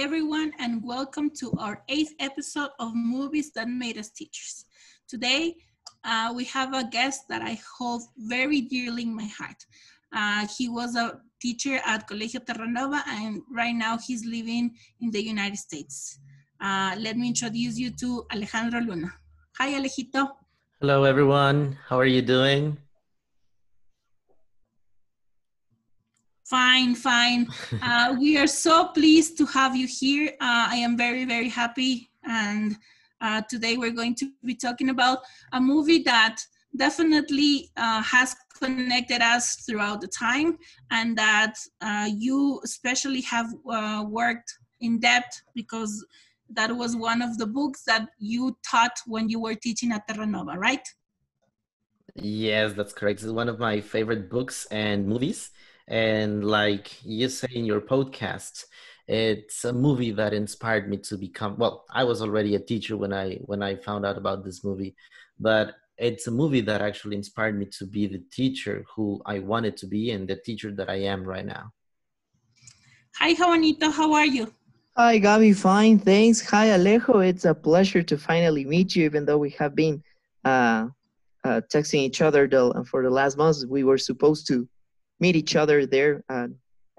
everyone, and welcome to our eighth episode of Movies That Made Us Teachers. Today, uh, we have a guest that I hold very dearly in my heart. Uh, he was a teacher at Colegio Terranova, and right now he's living in the United States. Uh, let me introduce you to Alejandro Luna. Hi, Alejito. Hello, everyone. How are you doing? Fine, fine. Uh, we are so pleased to have you here. Uh, I am very, very happy. And uh, today we're going to be talking about a movie that definitely uh, has connected us throughout the time and that uh, you especially have uh, worked in depth because that was one of the books that you taught when you were teaching at Terranova, right? Yes, that's correct. It's one of my favorite books and movies. And like you say in your podcast, it's a movie that inspired me to become well, I was already a teacher when I when I found out about this movie, but it's a movie that actually inspired me to be the teacher who I wanted to be and the teacher that I am right now. Hi, Juanito. How are you? Hi, Gabi. Fine, thanks. Hi, Alejo. It's a pleasure to finally meet you, even though we have been uh, uh, texting each other the, for the last months. We were supposed to meet each other there at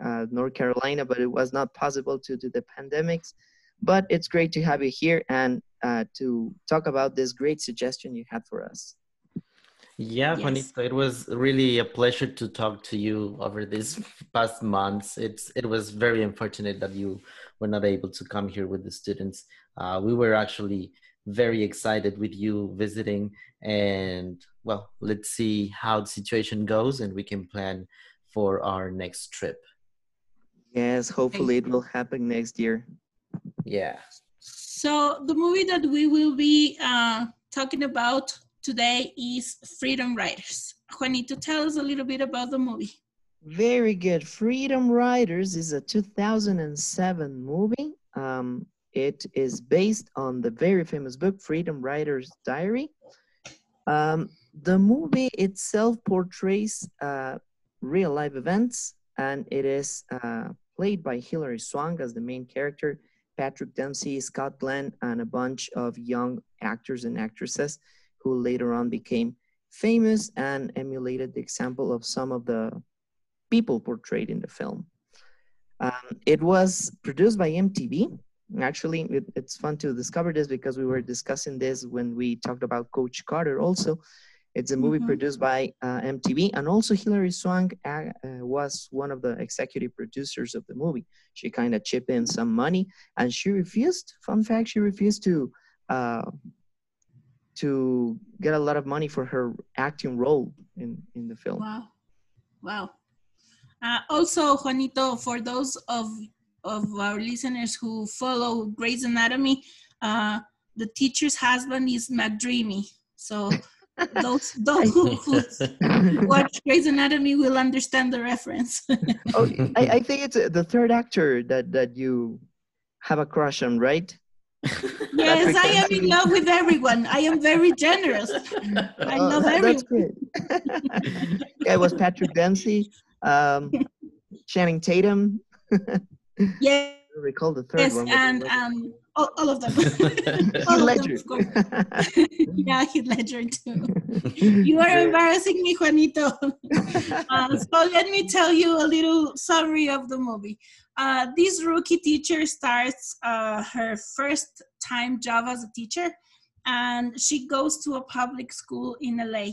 uh, North Carolina, but it was not possible due to the pandemics. But it's great to have you here and uh, to talk about this great suggestion you had for us. Yeah, yes. Juanito, it was really a pleasure to talk to you over these past months. It's it was very unfortunate that you were not able to come here with the students. Uh, we were actually very excited with you visiting, and well, let's see how the situation goes, and we can plan for our next trip. Yes, hopefully it will happen next year. Yeah. So the movie that we will be uh, talking about today is Freedom Writers. Juanito, tell us a little bit about the movie. Very good. Freedom Writers is a 2007 movie. Um, it is based on the very famous book, Freedom Writers Diary. Um, the movie itself portrays uh, real life events, and it is uh, played by Hilary Swank as the main character, Patrick Dempsey, Scott Glenn, and a bunch of young actors and actresses who later on became famous and emulated the example of some of the people portrayed in the film. Um, it was produced by MTV. Actually, it, it's fun to discover this because we were discussing this when we talked about Coach Carter also. It's a movie mm-hmm. produced by uh, MTV, and also Hilary Swank uh, uh, was one of the executive producers of the movie. She kind of chipped in some money, and she refused. Fun fact: she refused to uh, to get a lot of money for her acting role in in the film. Wow, wow. Uh, also, Juanito, for those of of our listeners who follow Grey's Anatomy, uh, the teacher's husband is McDreamy. So those those who, who watch Grey's Anatomy will understand the reference. oh, I, I, think it's uh, the third actor that that you have a crush on, right? Yes, I am in love with everyone. I am very generous. I oh, love everyone. That's great. yeah, it was Patrick Dempsey, um, Channing Tatum. yeah. I recall the third yes, one. and um, all, all of them. all Ledger. Them, yeah, Heath Ledger too. You are embarrassing me, Juanito. Uh, so let me tell you a little summary of the movie. Uh, this rookie teacher starts uh, her first time job as a teacher, and she goes to a public school in LA.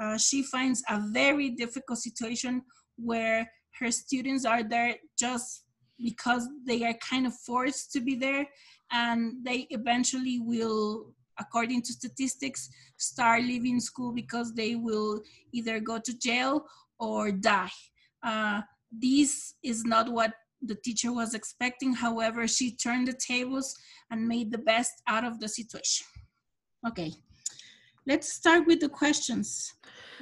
Uh, she finds a very difficult situation where her students are there just because they are kind of forced to be there and they eventually will according to statistics start leaving school because they will either go to jail or die. Uh, this is not what the teacher was expecting. However she turned the tables and made the best out of the situation. Okay let's start with the questions.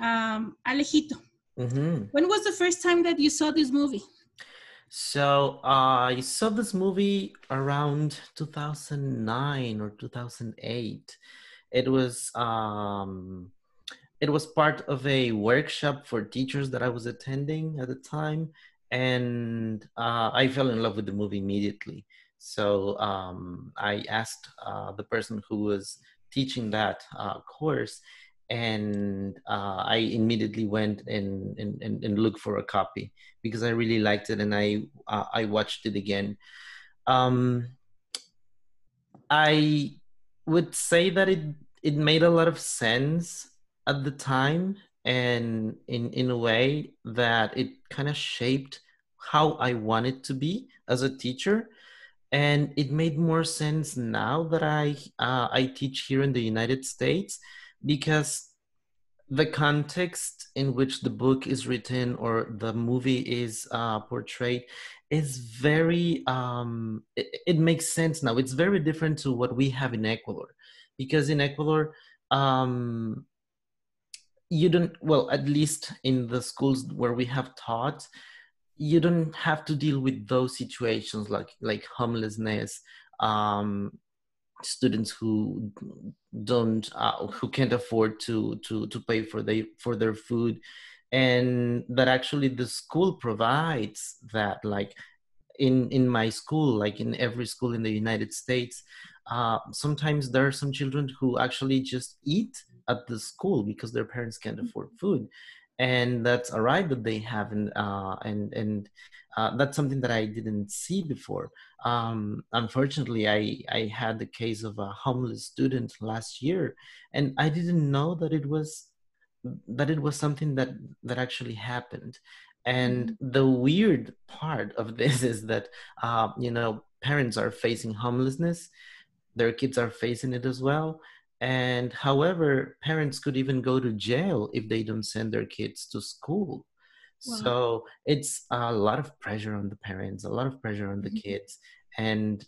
Um, alejito mm-hmm. when was the first time that you saw this movie so uh, I saw this movie around 2009 or 2008. It was um, it was part of a workshop for teachers that I was attending at the time, and uh, I fell in love with the movie immediately. So um, I asked uh, the person who was teaching that uh, course, and uh, I immediately went and, and, and, looked for a copy because I really liked it, and I uh, I watched it again. Um, I would say that it it made a lot of sense at the time and in in a way that it kind of shaped how I wanted to be as a teacher and it made more sense now that I uh, I teach here in the United States because the context in which the book is written or the movie is uh, portrayed is very um, it, it, makes sense now. It's very different to what we have in ecuador because in ecuador um, you don't well at least in the schools where we have taught you don't have to deal with those situations like like homelessness um, students who don't uh, who can't afford to to to pay for they for their food. And that actually the school provides that like in in my school like in every school in the united states uh, sometimes there are some children who actually just eat at the school because their parents can't afford food and that's a right that they have and uh, and and uh, that's something that I didn't see before. Um, unfortunately, I I had the case of a homeless student last year, and I didn't know that it was that it was something that that actually happened. And mm-hmm. the weird part of this is that uh, you know parents are facing homelessness, their kids are facing it as well, and however, parents could even go to jail if they don't send their kids to school. Wow. So it's a lot of pressure on the parents, a lot of pressure on the mm-hmm. kids. And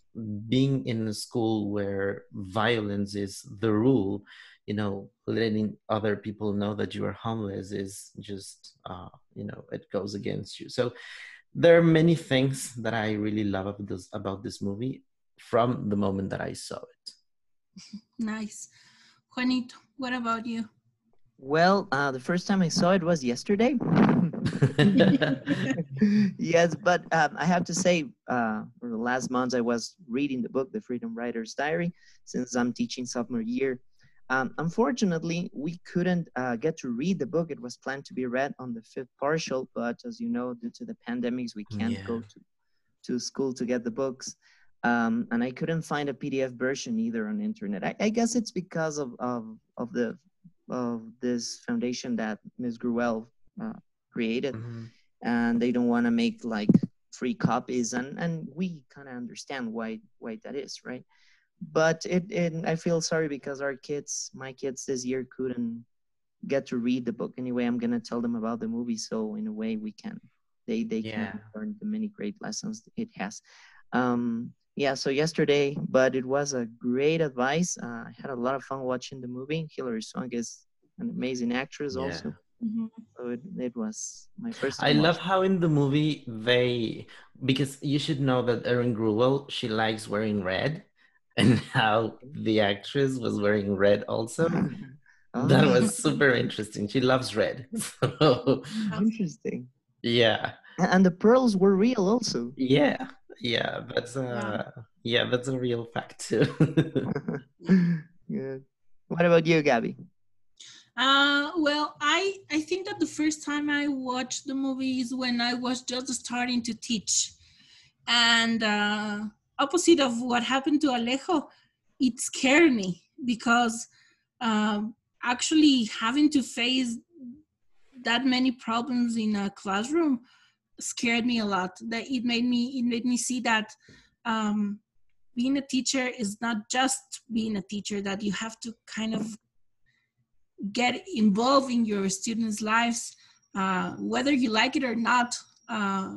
being in a school where violence is the rule, you know, letting other people know that you are homeless is just, uh, you know, it goes against you. So there are many things that I really love about this, about this movie from the moment that I saw it. Nice. Juanito, what about you? Well, uh, the first time I saw it was yesterday. yes, but um, I have to say, uh, for the last months, I was reading the book, The Freedom Writer's Diary, since I'm teaching sophomore year. Um, unfortunately, we couldn't uh, get to read the book. It was planned to be read on the fifth partial, but as you know, due to the pandemics, we can't yeah. go to, to school to get the books. Um, and I couldn't find a PDF version either on internet. I, I guess it's because of, of, of the of this foundation that Ms. Gruwell uh, created, mm-hmm. and they don't want to make like free copies, and and we kind of understand why why that is, right? But it, it I feel sorry because our kids, my kids this year couldn't get to read the book anyway. I'm gonna tell them about the movie, so in a way we can they they yeah. can learn the many great lessons it has. Um, yeah, so yesterday, but it was a great advice. Uh, I had a lot of fun watching the movie. Hilary Swank is an amazing actress, yeah. also. Mm-hmm. So it, it was my first. I love how in the movie they because you should know that Erin Gruwell she likes wearing red, and how the actress was wearing red also. oh. That was super interesting. She loves red. So. Interesting. Yeah. And the pearls were real also. Yeah yeah that's uh yeah. yeah that's a real fact too. Yeah what about you gabby? Uh well i i think that the first time i watched the movie is when i was just starting to teach. And uh opposite of what happened to alejo it scared me because um actually having to face that many problems in a classroom scared me a lot. That it made me it made me see that um, being a teacher is not just being a teacher that you have to kind of get involved in your students lives uh, whether you like it or not uh,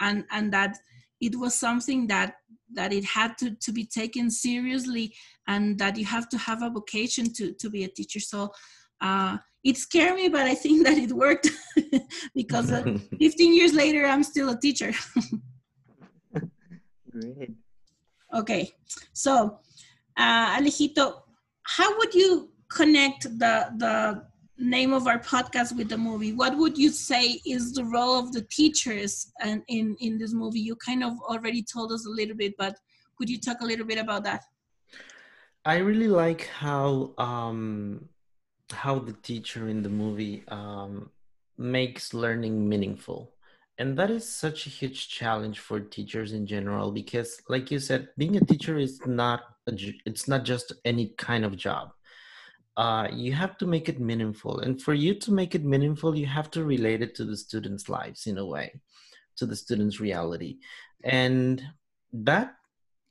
and and that it was something that that it had to, to be taken seriously and that you have to have a vocation to to be a teacher. So uh, it scared me, but I think that it worked because uh, 15 years later, I'm still a teacher. Great. Okay, so uh, Alejito, how would you connect the the name of our podcast with the movie? What would you say is the role of the teachers and in in this movie? You kind of already told us a little bit, but could you talk a little bit about that? I really like how um, how the teacher in the movie um, makes learning meaningful. And that is such a huge challenge for teachers in general because like you said, being a teacher is not a, it's not just any kind of job. Uh, you have to make it meaningful. And for you to make it meaningful, you have to relate it to the students' lives in a way, to the students' reality. And that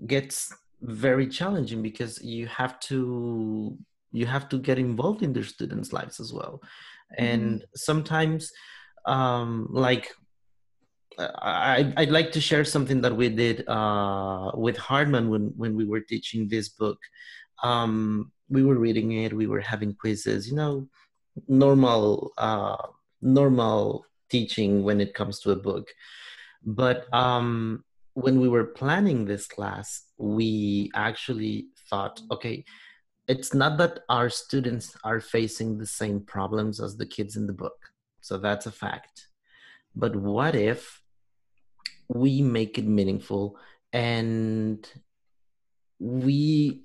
gets very challenging because you have to you have to get involved in their students lives as well and mm-hmm. sometimes um like I, I'd like to share something that we did uh, with Hartman when, when we were teaching this book. Um, we were reading it, we were having quizzes, you know, normal, uh, normal teaching when it comes to a book. But um, when we were planning this class, we actually thought, okay, it's not that our students are facing the same problems as the kids in the book. So that's a fact. But what if we make it meaningful and we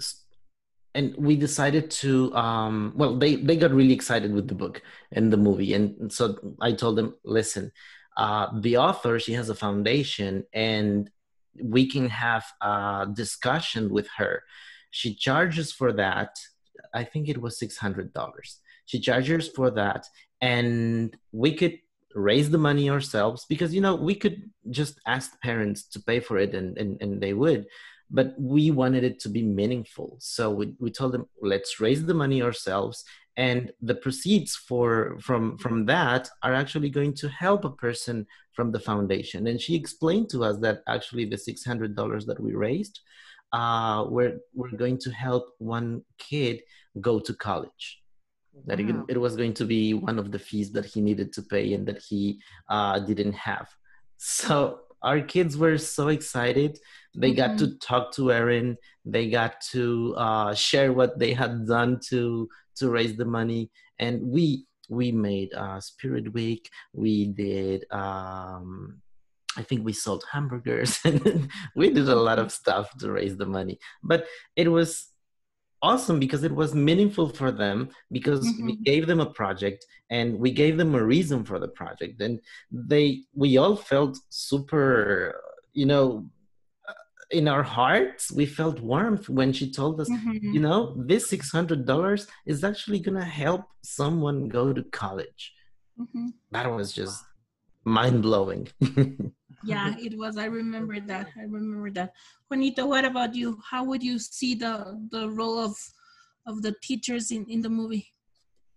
and we decided to um well they they got really excited with the book and the movie and so i told them listen uh the author she has a foundation and we can have a discussion with her. She charges for that. I think it was $600. She charges for that. And we could raise the money ourselves because, you know, we could just ask parents to pay for it and, and, and they would. But we wanted it to be meaningful. So we, we told them, let's raise the money ourselves and the proceeds for from from that are actually going to help a person from the foundation and she explained to us that actually the $600 that we raised uh, we're, we're going to help one kid go to college. That it, it, was going to be one of the fees that he needed to pay and that he uh, didn't have. So our kids were so excited. They mm-hmm. got to mm-hmm. talk to erin. They got to uh, share what they had done to to raise the money. And we we made uh, spirit week. We did um, i think we sold hamburgers and we did a lot of stuff to raise the money but it was awesome because it was meaningful for them because mm-hmm. we gave them a project and we gave them a reason for the project and they we all felt super you know in our hearts we felt warmth when she told us mm-hmm. you know this $600 is actually going to help someone go to college mm-hmm. that was just mind-blowing yeah it was. I remember that. I remember that. Juanita what about you? How would you see the the role of of the teachers in in the movie?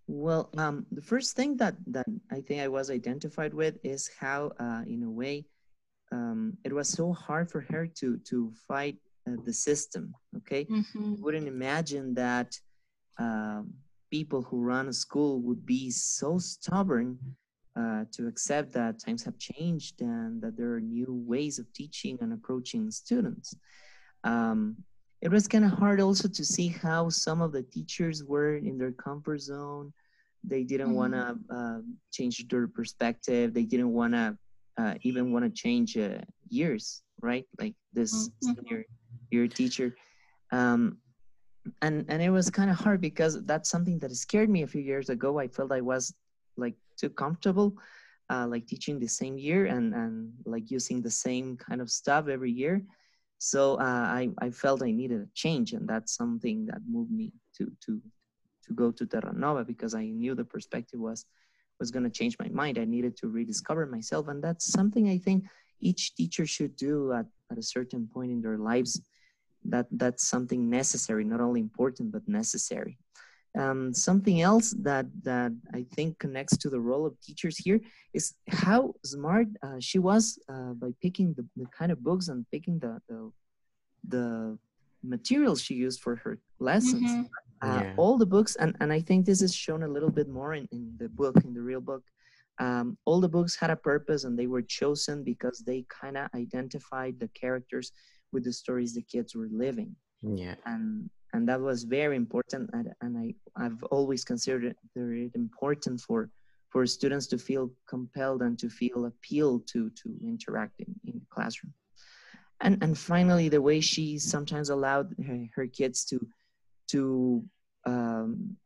Well um the first thing that that i think i was identified with is how uh in a way um, it was so hard for her to to fight uh, the system. Okay, mm-hmm. wouldn't imagine that um, people who run a school would be so stubborn uh, to accept that times have changed and that there are new ways of teaching and approaching students. Um, it was kind of hard also to see how some of the teachers were in their comfort zone. They didn't mm-hmm. want to uh, change their perspective. They didn't want to uh, even want to change uh, years, right? Like this mm-hmm. senior year teacher. Um, and and it was kind of hard because that's something that scared me a few years ago. I felt I was like too comfortable, uh, like teaching the same year and and like using the same kind of stuff every year. So uh, I I felt I needed a change, and that's something that moved me to to to go to Terra Nova because I knew the perspective was was going to change my mind. I needed to rediscover myself. And that's something I think each teacher should do at, at a certain point in their lives. That That's something necessary, not only important, but necessary. Um, something else that, that I think connects to the role of teachers here is how smart uh, she was uh, by picking the, the kind of books and picking the, the, the materials she used for her lessons. Mm-hmm uh, yeah. all the books and, and i think this is shown a little bit more in, in the book in the real book um, all the books had a purpose and they were chosen because they kind of identified the characters with the stories the kids were living yeah and and that was very important and, and i i've always considered it important for for students to feel compelled and to feel appealed to to interact in, in the classroom. And and finally the way she sometimes allowed her, her kids to to um,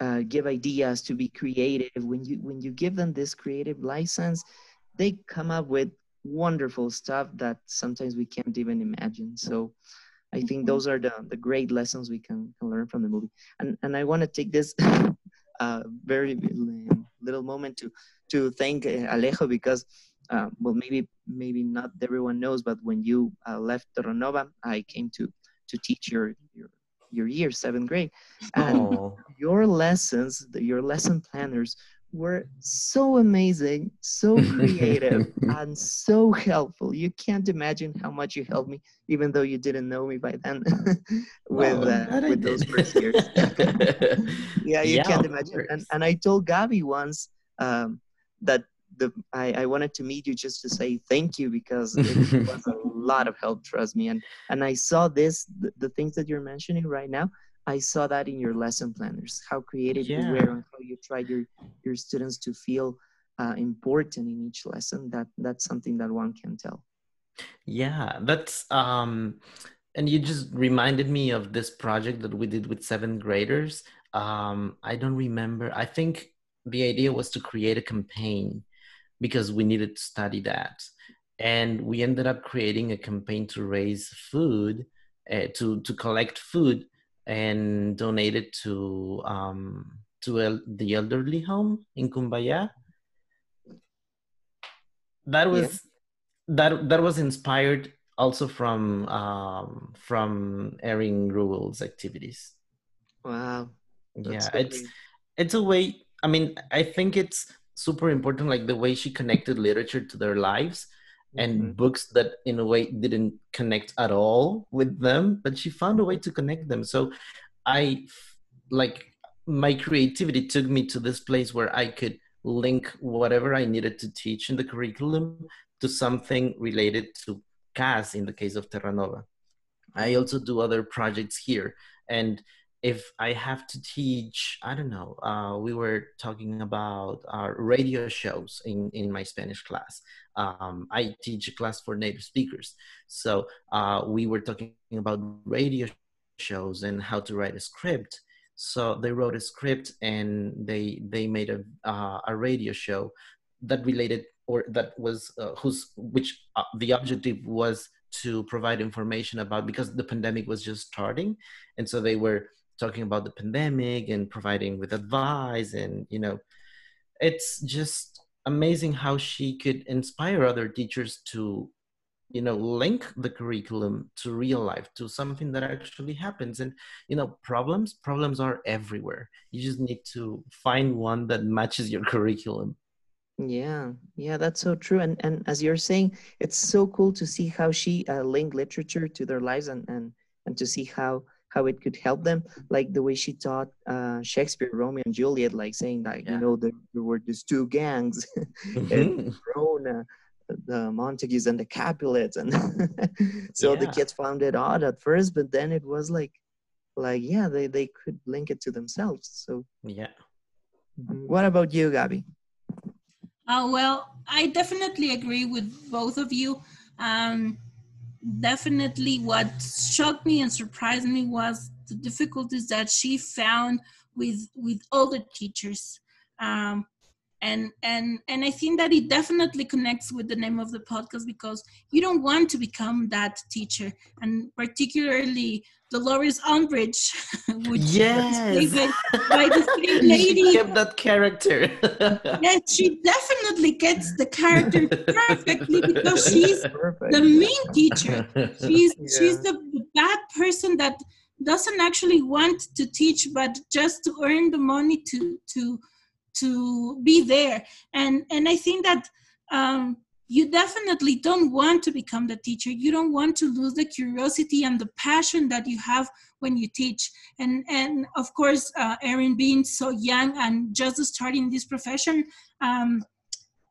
uh, give ideas to be creative when you when you give them this creative license they come up with wonderful stuff that sometimes we can't even imagine. So i think Mm-hmm. those are the, the great lessons we can, can learn from the movie. And and i want to take this uh, very little moment to to thank uh, alejo because uh, well maybe maybe not everyone knows but when you uh, left Terranova, i came to to teach your your your year seventh grade. And Oh, your lessons, your lesson planners were so amazing, so creative, and so helpful. You can't imagine how much you helped me, even though you didn't know me by then with, uh, with those first years. yeah, you Yeah, can't imagine. And, and I told Gabi once um, that the I, I wanted to meet you just to say thank you because it was a lot of help, trust me. And and I saw this, the, the things that you're mentioning right now. I saw that in your lesson planners, how creative you Yeah. were tried your your students to feel uh, important in each lesson. That that's something that one can tell. Yeah, that's um and you just reminded me of this project that we did with seventh graders. Um I don't remember. I think the idea was to create a campaign because we needed to study that. And we ended up creating a campaign to raise food, uh, to to collect food and donate it to um to el- the elderly home in Cumbayá. That Yeah. was that that was inspired also from um, from Erin Ruel's activities. Wow. that's yeah, it's it's a way. I mean, I think it's super important, like the way she connected literature to their lives and Mhm. books that, in a way, didn't connect at all with them, but she found a way to connect them. So, I like my creativity took me to this place where I could link whatever I needed to teach in the curriculum to something related to CAS in the case of Terranova. I also do other projects here. And if I have to teach, I don't know, uh, we were talking about uh, radio shows in, in my Spanish class. Um, I teach a class for native speakers. So uh, we were talking about radio shows and how to write a script. So they wrote a script and they they made a uh, a radio show that related or that was uh, whose which uh, the objective was to provide information about because the pandemic was just starting. And so they were talking about the pandemic and providing with advice and you know it's just amazing how she could inspire other teachers to you know link the curriculum to real life to something that actually happens and you know problems problems are everywhere you just need to find one that matches your curriculum Yeah, yeah, that's so true. And and as you're saying, it's so cool to see how she uh, linked literature to their lives and and and to see how how it could help them. Like the way she taught uh, Shakespeare, Romeo and Juliet, like saying that you know there, there were these two gangs, Mhm. Rona, the Montagues and the Capulets, and so the kids found it odd at first, but then it was like like yeah, they they could link it to themselves. So yeah what about you, Gabby? Uh, well, I definitely agree with both of you. Um, definitely, what shocked me and surprised me was the difficulties that she found with with all the teachers. Um, and and and I think that it definitely connects with the name of the podcast because you don't want to become that teacher, and particularly Dolores Umbridge, which was yes. played by, by the same she lady. kept that character. Yes, she definitely gets the character perfectly because she's Perfect. the mean teacher. She's she's the bad person that doesn't actually want to teach, but just to earn the money to to to be there. And and I think that um, you definitely don't want to become the teacher. You don't want to lose the curiosity and the passion that you have when you teach. And and of course, uh, Erin being so young and just starting this profession, um,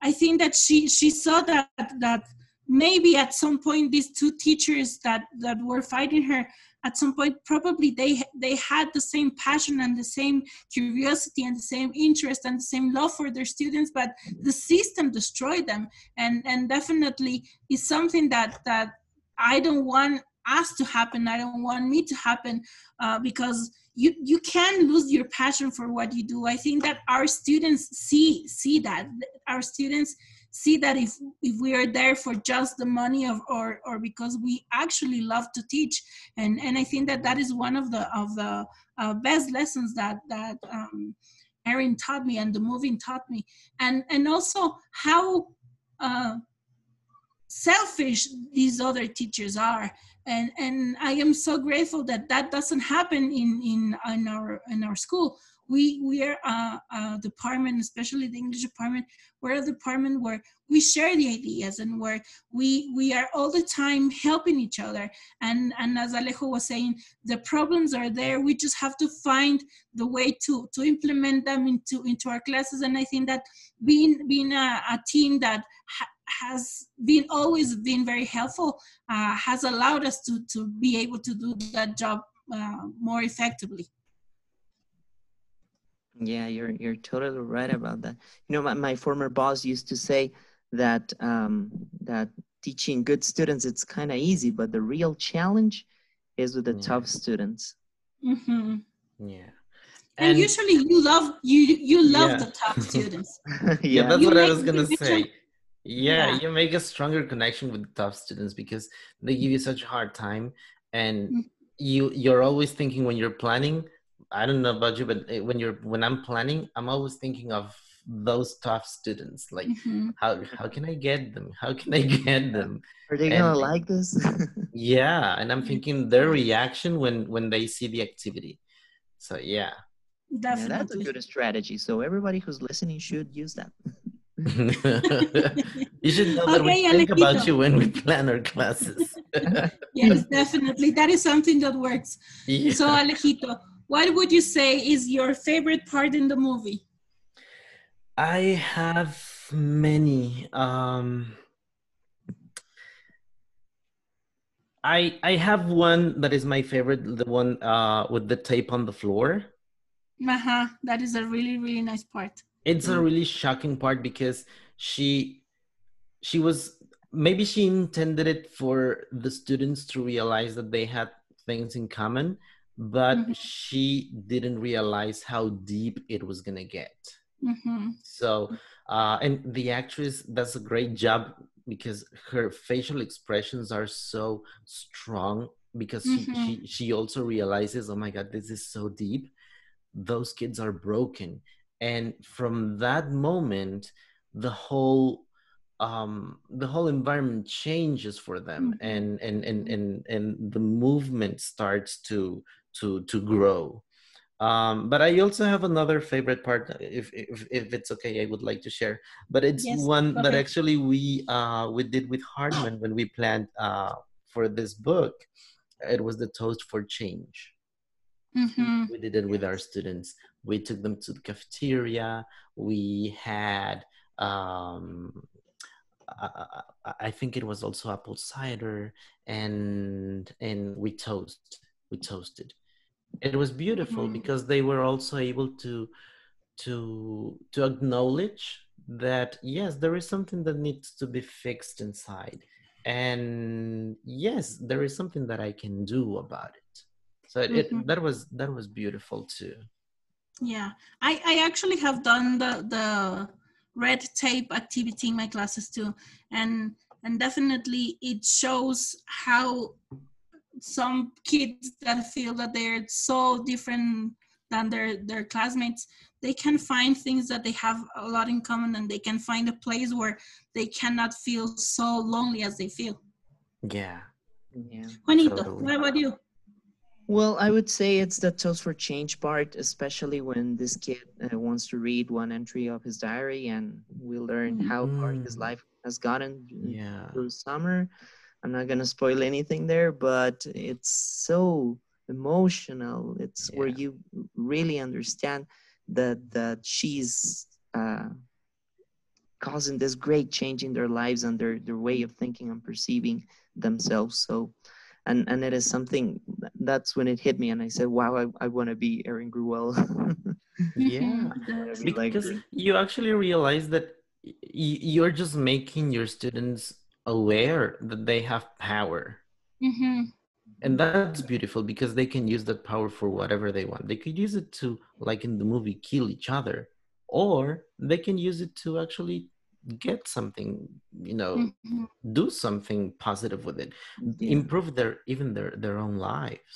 I think that she she saw that that maybe at some point these two teachers that that were fighting her at some point probably they they had the same passion and the same curiosity and the same interest and the same love for their students but the system destroyed them and and definitely is something that that I don't want us to happen. I don't want me to happen uh, because you you can lose your passion for what you do. I think that our students see see that our students see that if if we are there for just the money of or or because we actually love to teach. And and i think that that is one of the of the uh, best lessons that that um, erin taught me and the movie taught me. And and also how uh, selfish these other teachers are. And and i am so grateful that that doesn't happen in in in our in our school we we are a, a, department, especially the English department, we're a department where we share the ideas and where we we are all the time helping each other. And and as Alejo was saying, the problems are there. We just have to find the way to to implement them into into our classes. And I think that being being a, a team that ha- has been always been very helpful uh, has allowed us to to be able to do that job uh, more effectively. Yeah, you're you're totally right about that. You know, my, my former boss used to say that um, that teaching good students it's kind of easy, but the real challenge is with the yeah. tough students. Mm-hmm. Yeah. And, and, usually you love you you love yeah. the tough students. yeah. yeah, that's you what I was gonna say. Yeah, yeah, you make a stronger connection with tough students because they give you such a hard time, and mm-hmm. you you're always thinking when you're planning I don't know about you, but eh, when you're when I'm planning, I'm always thinking of those tough students. Like, mm-hmm. how how can I get them? How can I get them? Are they gonna like this? yeah, and I'm thinking their reaction when when they see the activity. So yeah. Definitely. Yeah, that's a good strategy. So everybody who's listening should use that. you should know that okay, we think about you when we plan our classes. yes, definitely. That is something that works. Yeah. So Alejito, what would you say is your favorite part in the movie? I have many. Um, I I have one that is my favorite, the one uh, with the tape on the floor. Uh-huh. That is a really, really nice part. It's a really shocking part because she she was maybe she intended it for the students to realize that they had things in common, but mm-hmm. she didn't realize how deep it was gonna get. Mm-hmm. So, uh, and the actress does a great job because her facial expressions are so strong because mm-hmm. she, she she also realizes, oh my god, this is so deep. Those kids are broken, and from that moment, the whole um the whole environment changes for them mm-hmm. and, and and and and the movement starts to to to grow um, but I also have another favorite part, if, if, if it's okay, I would like to share. But it's yes, one that actually we uh, we did with Hartman when we planned uh, for this book. It was the toast for change. Mm-hmm. We did it with our students. We took them to the cafeteria. We had, um, I, I think it was also apple cider, and and we toast. We toasted. It was beautiful mm-hmm. because they were also able to to to acknowledge that yes there is something that needs to be fixed inside. And yes there is something that i can do about it. So it, mm-hmm. it, that was that was beautiful too. Yeah. I i actually have done the the red tape activity in my classes too. And and definitely it shows how some kids that feel that they're so different than their their classmates they can find things that they have a lot in common and they can find a place where they cannot feel so lonely as they feel yeah yeah juanito totally. what about you well i would say it's the toast for change part especially when this kid uh, wants to read one entry of his diary and we learn how hard his mm. life has gotten yeah. through summer I'm not gonna spoil anything there, but it's so emotional. It's yeah. where you really understand that that she's uh, causing this great change in their lives and their their way of thinking and perceiving themselves. So, and and it is something that's when it hit me, and I said, "Wow, I, I want to be Erin Gruwell." yeah, because you actually realize that you're just making your students aware that they have power Mm-hmm. and that's beautiful because they can use that power for whatever they want they could use it to like in the movie kill each other or they can use it to actually get something you know Mhm. do something positive with it Yeah. improve their even their their own lives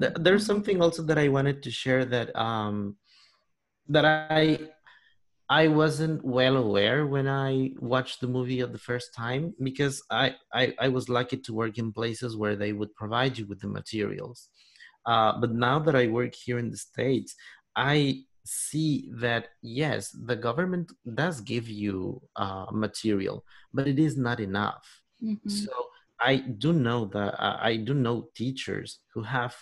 Th- there's something also that i wanted to share that um that i i wasn't well aware when i watched the movie of the first time because i i, I was lucky to work in places where they would provide you with the materials uh, but now that i work here in the states i see that yes the government does give you uh, material but it is not enough Mhm. so I do know that uh, I do know teachers who have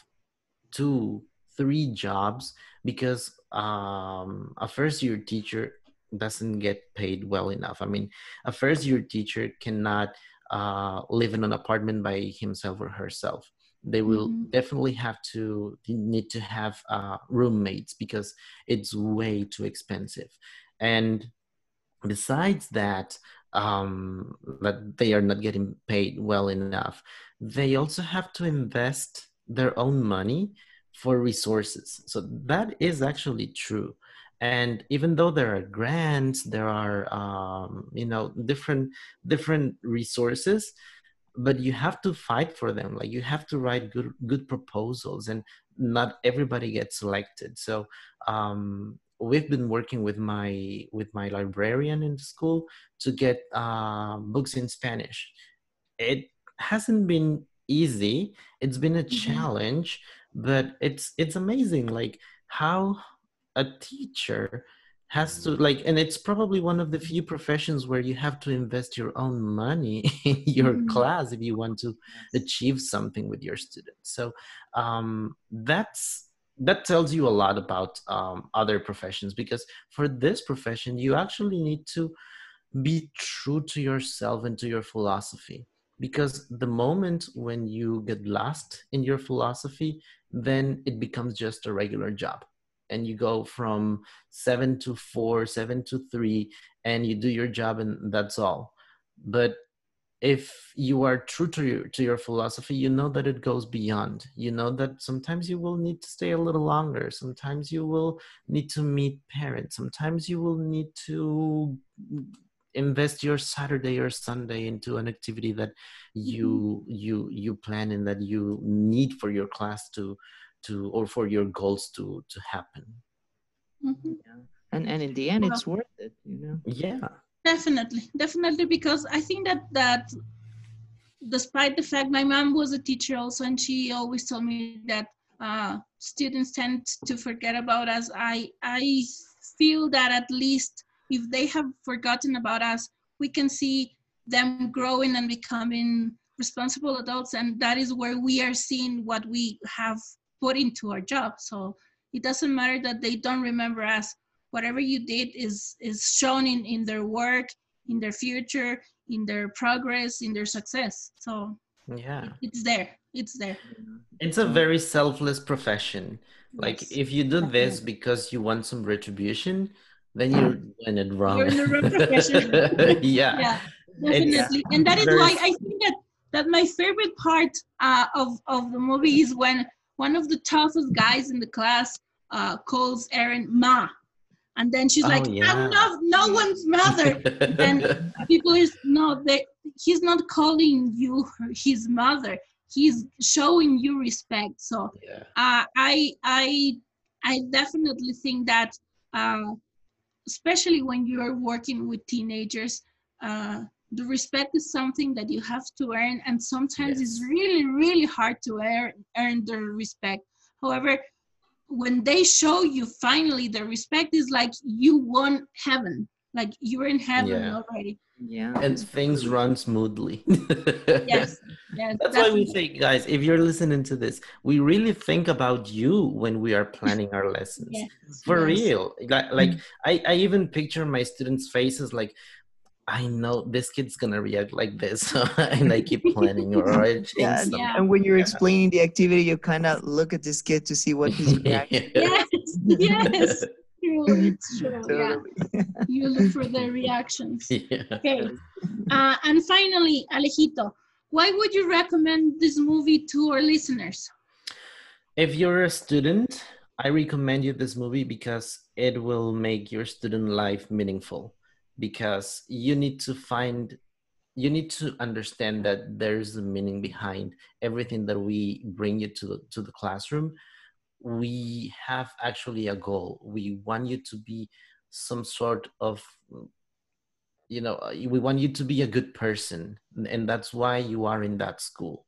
two, three jobs because um, a first year teacher doesn't get paid well enough. I mean, a first year teacher cannot uh, live in an apartment by himself or herself. They will Mhm. definitely have to need to have uh, roommates because it's way too expensive. And besides that, um, that they are not getting paid well enough, they also have to invest their own money for resources. So that is actually true. And even though there are grants, there are um, you know different different resources, but you have to fight for them. Like you have to write good good proposals, and not everybody gets selected. So um, we've been working with my with my librarian in the school to get uh, books in Spanish. It hasn't been easy. It's been a Mhm. challenge, but it's it's amazing like how a teacher has to like and it's probably one of the few professions where you have to invest your own money in your Mhm. class if you want to achieve something with your students so um, that's that tells you a lot about um, other professions because for this profession you actually need to be true to yourself and to your philosophy because the moment when you get lost in your philosophy then it becomes just a regular job and you go from seven to four seven to three and you do your job and that's all. But if you are true to your to your philosophy you know that it goes beyond. You know that sometimes you will need to stay a little longer. Sometimes you will need to meet parents. Sometimes you will need to invest your saturday or sunday into an activity that you you you plan and that you need for your class to to or for your goals to to happen Mhm. And and in the end, Well- it's worth it, you know. yeah Definitely, definitely, because I think that that despite the fact my mom was a teacher also, and she always told me that uh, students tend to forget about us. I I feel that at least if they have forgotten about us, we can see them growing and becoming responsible adults, and that is where we are seeing what we have put into our job. So it doesn't matter that they don't remember us. Whatever you did is is shown in in their work in their future in their progress in their success. So yeah. it's there. It's there. It's a very selfless profession. Like Yes. if you do this because you want some retribution then you're doing it wrong. You're in the wrong profession. yeah. Yeah It's and that is why i think that that my favorite part uh, of of the movie is when one of the toughest guys in the class uh, calls Erin ma. And then she's Oh, like yeah. i'm not no one's mother. Then people is no they he's not calling you his mother. He's showing you respect. So yeah. uh, i i i definitely think that uh, especially when you're working with teenagers uh, the respect is something that you have to earn and sometimes it's really really hard to earn earn the respect however when they show you finally the respect is like you won heaven like you're in heaven Yeah. already Yeah. and things run smoothly yes yes That's why we definitely. say, guys, if you're listening to this, we really think about you when we are planning our lessons. Yes, For yes. real. Like, like mm. I, I even picture my students' faces like, I know this kid's gonna react like this, and I keep planning or I change Yeah, something. Yeah. And when you're Yeah. explaining the activity, you kind of look at this kid to see what he's reacting. yes yes true it's true yeah you look for their reactions Yeah. okay uh, and finally alejito why would you recommend this movie to our listeners? If you're a student, I recommend you this movie because it will make your student life meaningful. Because you need to find, you need to understand that there's a meaning behind everything that we bring you to the, to the classroom. We have actually a goal. We want you to be some sort of you know we want you to be a good person and that's why you are in that school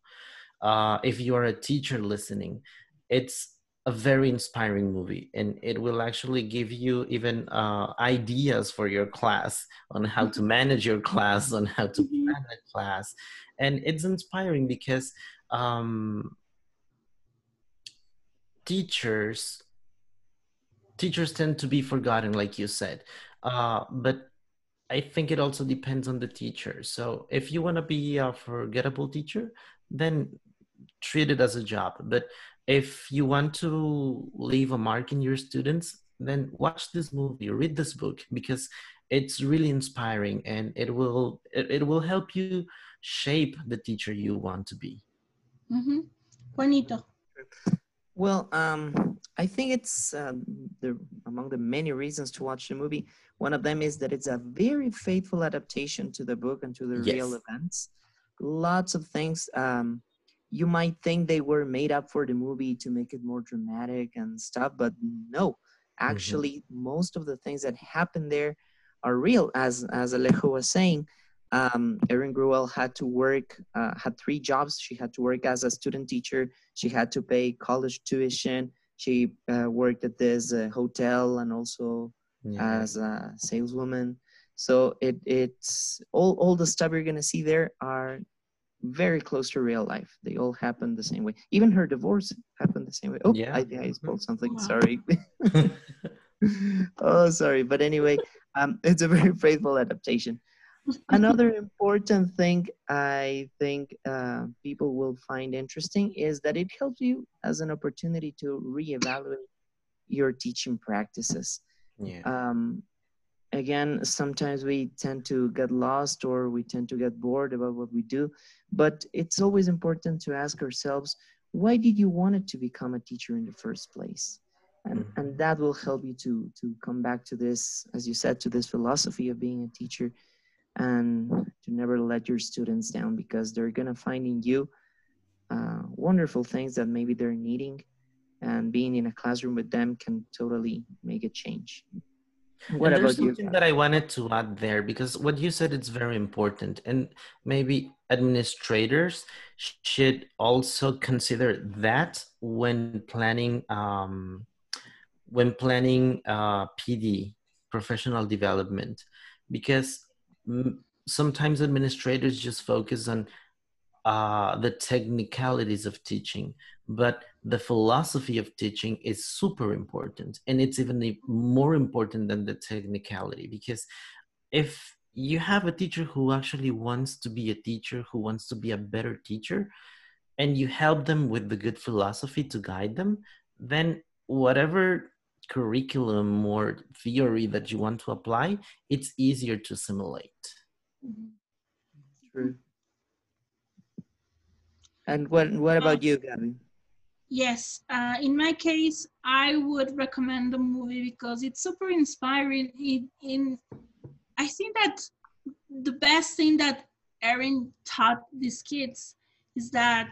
uh, if you are a teacher listening it's a very inspiring movie and it will actually give you even uh, ideas for your class on how to mm-hmm. manage your class on how to mm-hmm. plan a class and it's inspiring because um, teachers teachers tend to be forgotten like you said uh, but I think it also depends on the teacher. So if you want to be a forgettable teacher, then treat it as a job. But if you want to leave a mark in your students, then watch this movie, read this book because it's really inspiring and it will it, it will help you shape the teacher you want to be. Mm-hmm. Juanito. Well, um, I think it's uh, the among the many reasons to watch the movie. One of them is that it's a very faithful adaptation to the book and to the yes. real events. Lots of things um, you might think they were made up for the movie to make it more dramatic and stuff, but no. Mm-hmm. Actually, mm-hmm. most of the things that happened there are real. As as Alejo was saying, um, Erin Gruwell had to work, uh, had three jobs. She had to work as a student teacher. She had to pay college tuition. She uh, worked at this uh, hotel and also yeah. as a saleswoman. So it it's all all the stuff you're gonna see there are very close to real life. They all happen the same way. Even her divorce happened the same way. Oh, yeah. I, I spoke something. Wow. Sorry. oh, sorry. But anyway, um, it's a very faithful adaptation. Another important thing I think uh, people will find interesting is that it helps you as an opportunity to reevaluate your teaching practices. Yeah. Um, again, sometimes we tend to get lost or we tend to get bored about what we do, but it's always important to ask ourselves, why did you want it to become a teacher in the first place? And, mm-hmm. and that will help you to, to come back to this, as you said, to this philosophy of being a teacher and to never let your students down because they're going to find in you uh, wonderful things that maybe they're needing and being in a classroom with them can totally make a change. What and there's something you? that I wanted to add there because what you said is very important, and maybe administrators should also consider that when planning um, when planning uh, PD professional development, because sometimes administrators just focus on uh, the technicalities of teaching, but the philosophy of teaching is super important and it's even more important than the technicality because if you have a teacher who actually wants to be a teacher who wants to be a better teacher and you help them with the good philosophy to guide them then whatever curriculum or theory that you want to apply it's easier to simulate mm-hmm. true. And what what about you gabby Yes, uh, in my case, I would recommend the movie because it's super inspiring. In, in I think that the best thing that Erin taught these kids is that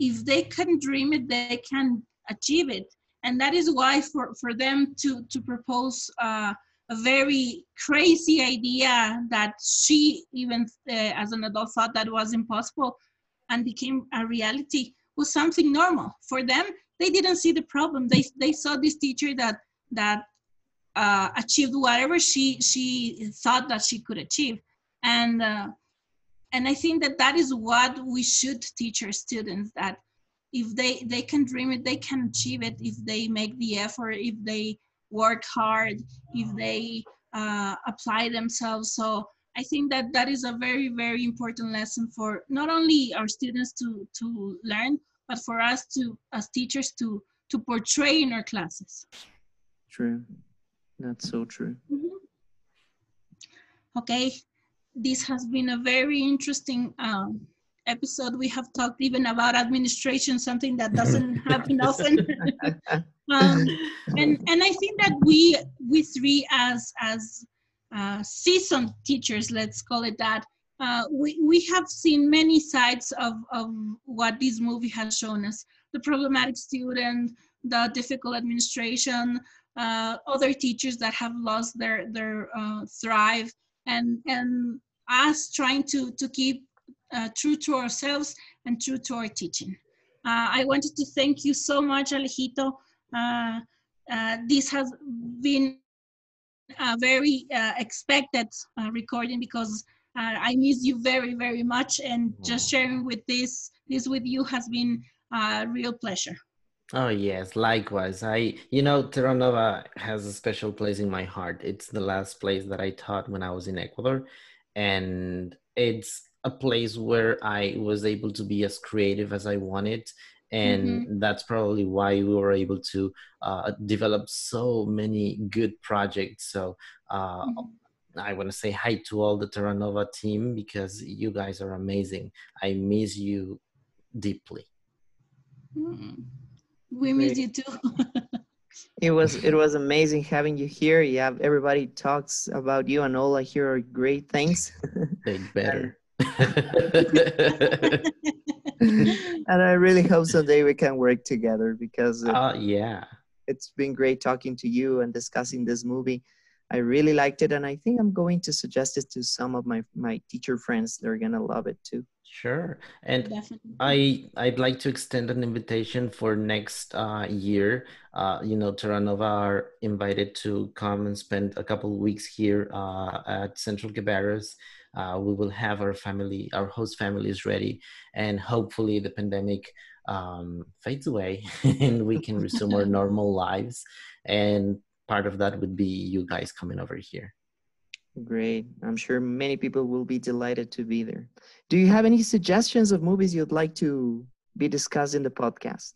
if they can dream it, they can achieve it, and that is why for for them to to propose uh, a very crazy idea that she even uh, as an adult thought that was impossible and became a reality was something normal. For them they didn't see the problem. They they saw this teacher that that uh, achieved whatever she she thought that she could achieve. And uh, and i think that that is what we should teach our students that if they they can dream it they can achieve it if they make the effort if they work hard if they uh, apply themselves. So I think that that is a very, very important lesson for not only our students to, to learn, but for us to, as teachers, to, to portray in our classes. True. That's so true. Mm -hmm. Okay. This has been a very interesting um, episode we have talked even about administration, something that doesn't happen often. um, and and I think that we we three as as uh, seasoned teachers, let's call it that, uh, we we have seen many sides of of what this movie has shown us: the problematic student, the difficult administration, uh, other teachers that have lost their their uh, thrive, and and us trying to to keep uh, true to ourselves and true to our teaching. I wanted to thank you so much, Alejito. Uh, this has been very uh, expected uh, recording because I miss you very, very much, and just sharing with this this with you has been a real pleasure. Oh yes, likewise. I, you know, Terranova has a special place in my heart. It's the last place that I taught when I was in Ecuador, and it's a place where I was able to be as creative as I wanted. And mm-hmm. that's probably why we were able to uh, develop so many good projects. So uh, mm-hmm. I want to say hi to all the Terranova team because you guys are amazing. I miss you deeply. Mm. We miss you too. it was it was amazing having you here. Yeah, everybody talks about you, and all I hear are great things. They better. and I really hope someday we can work together because it, uh, yeah, it's been great talking to you and discussing this movie. I really liked it, and I think I'm going to suggest it to some of my my teacher friends. They're gonna love it too. Sure, and Definitely. I I'd like to extend an invitation for next uh, year. Uh, you know, Terranova are invited to come and spend a couple of weeks here uh, at Central Cabarrus uh, we will have our family, our host families ready, and hopefully the pandemic um, fades away and we can resume our normal lives. And part of that would be you guys coming over here. Great. I'm sure many people will be delighted to be there. Do you have any suggestions of movies you'd like to be discussed in the podcast?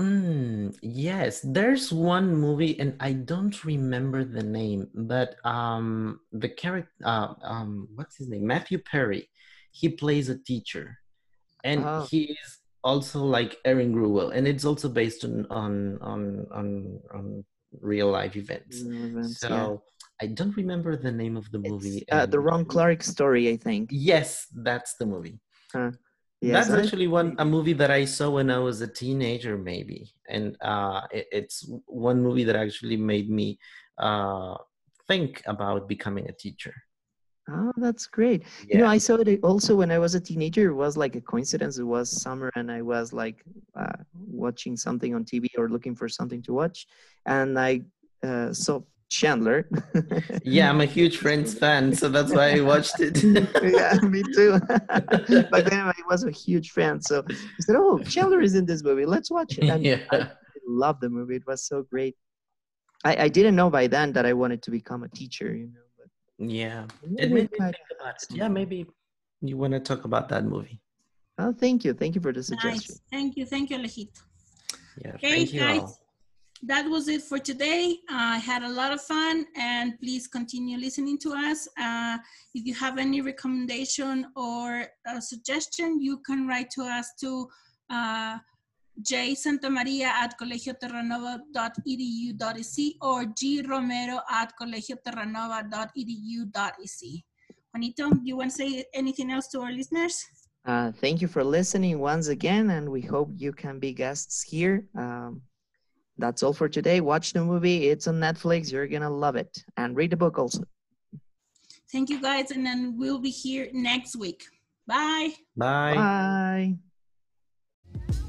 Mm, yes, there's one movie, and I don't remember the name, but um, the character, uh, um, what's his name? Matthew Perry. He plays a teacher, and oh. he is also like Erin Gruwell, and it's also based on on on on, on real life events. events so. Yeah. I don't remember the name of the movie. Uh, the Ron Clark story, I think. Yes, that's the movie. Huh. Yes, That's actually one a movie that I saw when I was a teenager, maybe, and uh, it, it's one movie that actually made me uh, think about becoming a teacher. Oh, that's great. Yeah. You know, I saw it also when I was a teenager. It was like a coincidence. It was summer, and I was like uh, watching something on TV or looking for something to watch, and I uh, saw Chandler. yeah, I'm a huge Friends fan, so that's why I watched it. yeah, me too. but then I was a huge fan, so I said, "Oh, Chandler is in this movie. Let's watch it." And yeah. I love the movie. It was so great. I, I didn't know by then that I wanted to become a teacher. You know, but yeah, it made me think about it. Yeah, maybe you want to talk about that movie. Oh, thank you. Thank you for the suggestion. Nice. Thank you. Thank you, Alejito. Yeah, okay, thank you guys. All that was it for today. I had a lot of fun and please continue listening to us. Uh, if you have any recommendation or suggestion, you can write to us to uh, jsantamaria at colegioterranova.edu.ec or gromero at colegioterranova.edu.ec. Juanito, do you want to say anything else to our listeners? Uh, thank you for listening once again, and we hope you can be guests here. Um, that's all for today. Watch the movie. It's on Netflix. You're going to love it. And read the book also. Thank you, guys. And then we'll be here next week. Bye. Bye. Bye.